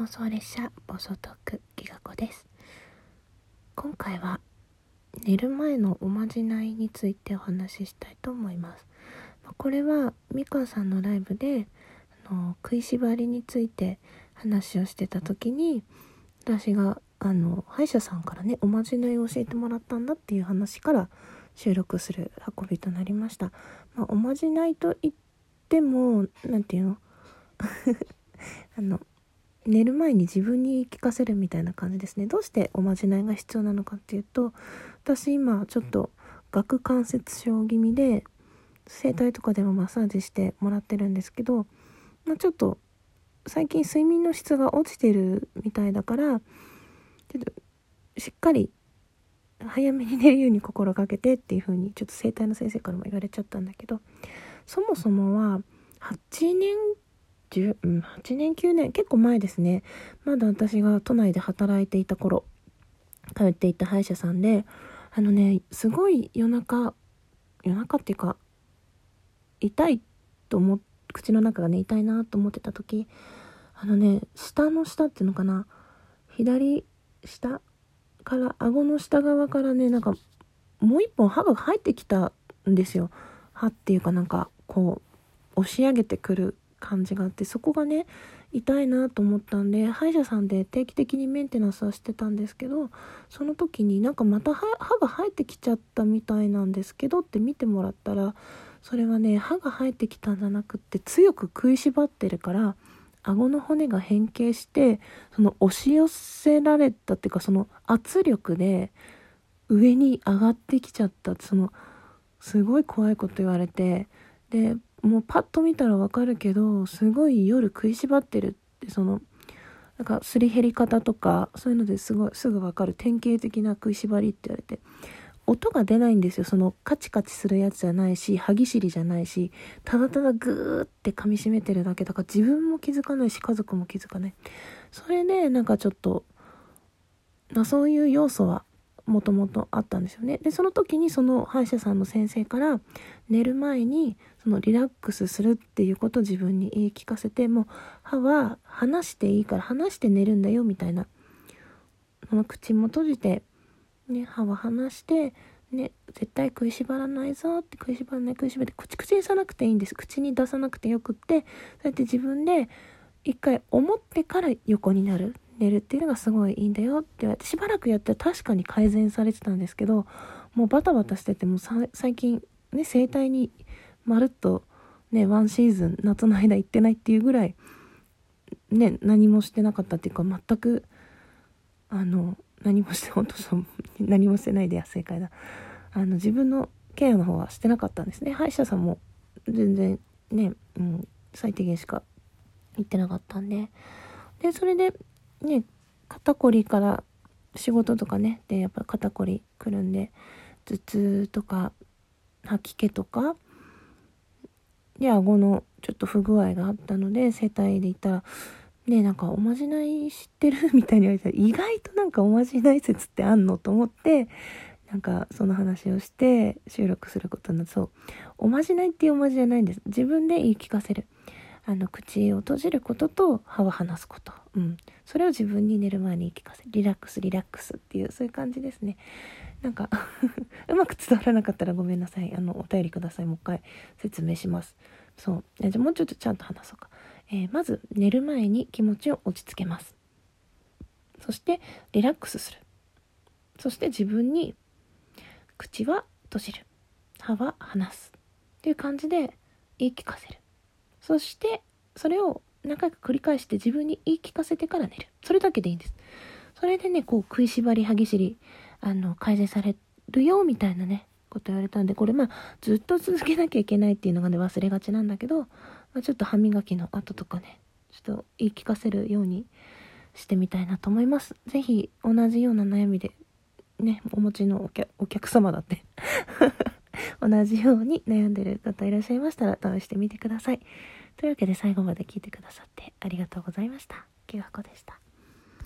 妄想列車暴走トークギガ子です。今回は寝る前のおまじないについてお話ししたいと思います。これは美川さんのライブであの食いしばりについて話をしてた時に私があの歯医者さんからねおまじないを教えてもらったんだっていう話から収録する運びとなりました、まあ、おまじないといっても何て言うの？あの寝る前に自分に聞かせるみたいな感じですね。どうしておまじないが必要なのかっていうと私今ちょっと顎関節症気味で整体とかでもマッサージしてもらってるんですけど、まあ、ちょっと最近睡眠の質が落ちてるみたいだからちょっとしっかり早めに寝るように心がけてっていう風にちょっと整体の先生からも言われちゃったんだけどそもそもは8年10、8年9年結構前ですね。まだ私が都内で働いていた頃通っていた歯医者さんであのねすごい夜中夜中っていうか痛いと思っ口の中がね痛いなと思ってた時あのね下の下っていうのかな左下から顎の下側からねなんかもう一本歯が入ってきたんですよ。歯っていうかなんかこう押し上げてくる感じがあってそこがね痛いなと思ったんで歯医者さんで定期的にメンテナンスはしてたんですけどその時になんかまた歯が生えてきちゃったみたいなんですけどって見てもらったらそれはね歯が生えてきたんじゃなくって強く食いしばってるから顎の骨が変形してその押し寄せられたっていうかその圧力で上に上がってきちゃったそのすごい怖いこと言われてでもうパッと見たらわかるけどすごい夜食いしばってるってそのなんかすり減り方とかそういうのですごいすぐわかる。典型的な食いしばりって言われて。音が出ないんですよ。そのカチカチするやつじゃないし歯ぎしりじゃないしただただグーって噛みしめてるだけだから自分も気づかないし家族も気づかない。それでなんかちょっとまあそういう要素はもともとあったんですよね。で、その時にその歯医者さんの先生から寝る前にそのリラックスするっていうことを自分に言い聞かせて、もう歯は離していいから離して寝るんだよみたいな。その口も閉じて、ね、歯は離して、ね、絶対食いしばらないぞって食いしばらない食いしばって口口にさなくていいんです口に出さなくてよくってそうやって自分で一回思ってから横になる寝るっていうのがすごいいいんだよって言われてしばらくやって確かに改善されてたんですけどもうバタバタしてても最近ね整体にまるっとねワンシーズン夏の間行ってないっていうぐらいね何もしてなかったっていうか全くあの何もして本当そう何もしてないで正解だ。あの自分のケアの方はしてなかったんですね。歯医者さんも全然ね、うん、最低限しか行ってなかったんで。でそれでね、肩こりから仕事とかね、で、やっぱ肩こりくるんで、頭痛とか、吐き気とか、で、顎のちょっと不具合があったので、整体で行ったら、ねなんかおまじない知ってる？みたいに言われたら、意外となんかおまじない説ってあんのと思って、なんかその話をして収録することになって、そう。おまじないっていうおまじじゃないんです。自分で言い聞かせる。あの口を閉じることと歯を離すこと、うん、それを自分に寝る前に聞かせリラックスリラックスっていうそういう感じですね。なんか うまく伝わらなかったらごめんなさい。あのお便りください。もう一回説明します。そう。じゃあもうちょっとちゃんと話そうか、えー、まず寝る前に気持ちを落ち着けます。そしてリラックスする。そして自分に口は閉じる。歯は離す。っていう感じで言い聞かせる。そしてそれを何回か繰り返して自分に言い聞かせてから寝る。それだけでいいんです。それでねこう食いしばり歯ぎしりあの改善されるよみたいなねこと言われたんでこれまあずっと続けなきゃいけないっていうのがね忘れがちなんだけど、まあ、ちょっと歯磨きの後とかねちょっと言い聞かせるようにしてみたいなと思います。是非同じような悩みでねお持ちのお客様だって 同じように悩んでる方いらっしゃいましたら試してみてください。というわけで最後まで聞いてくださってありがとうございました。きがこでした。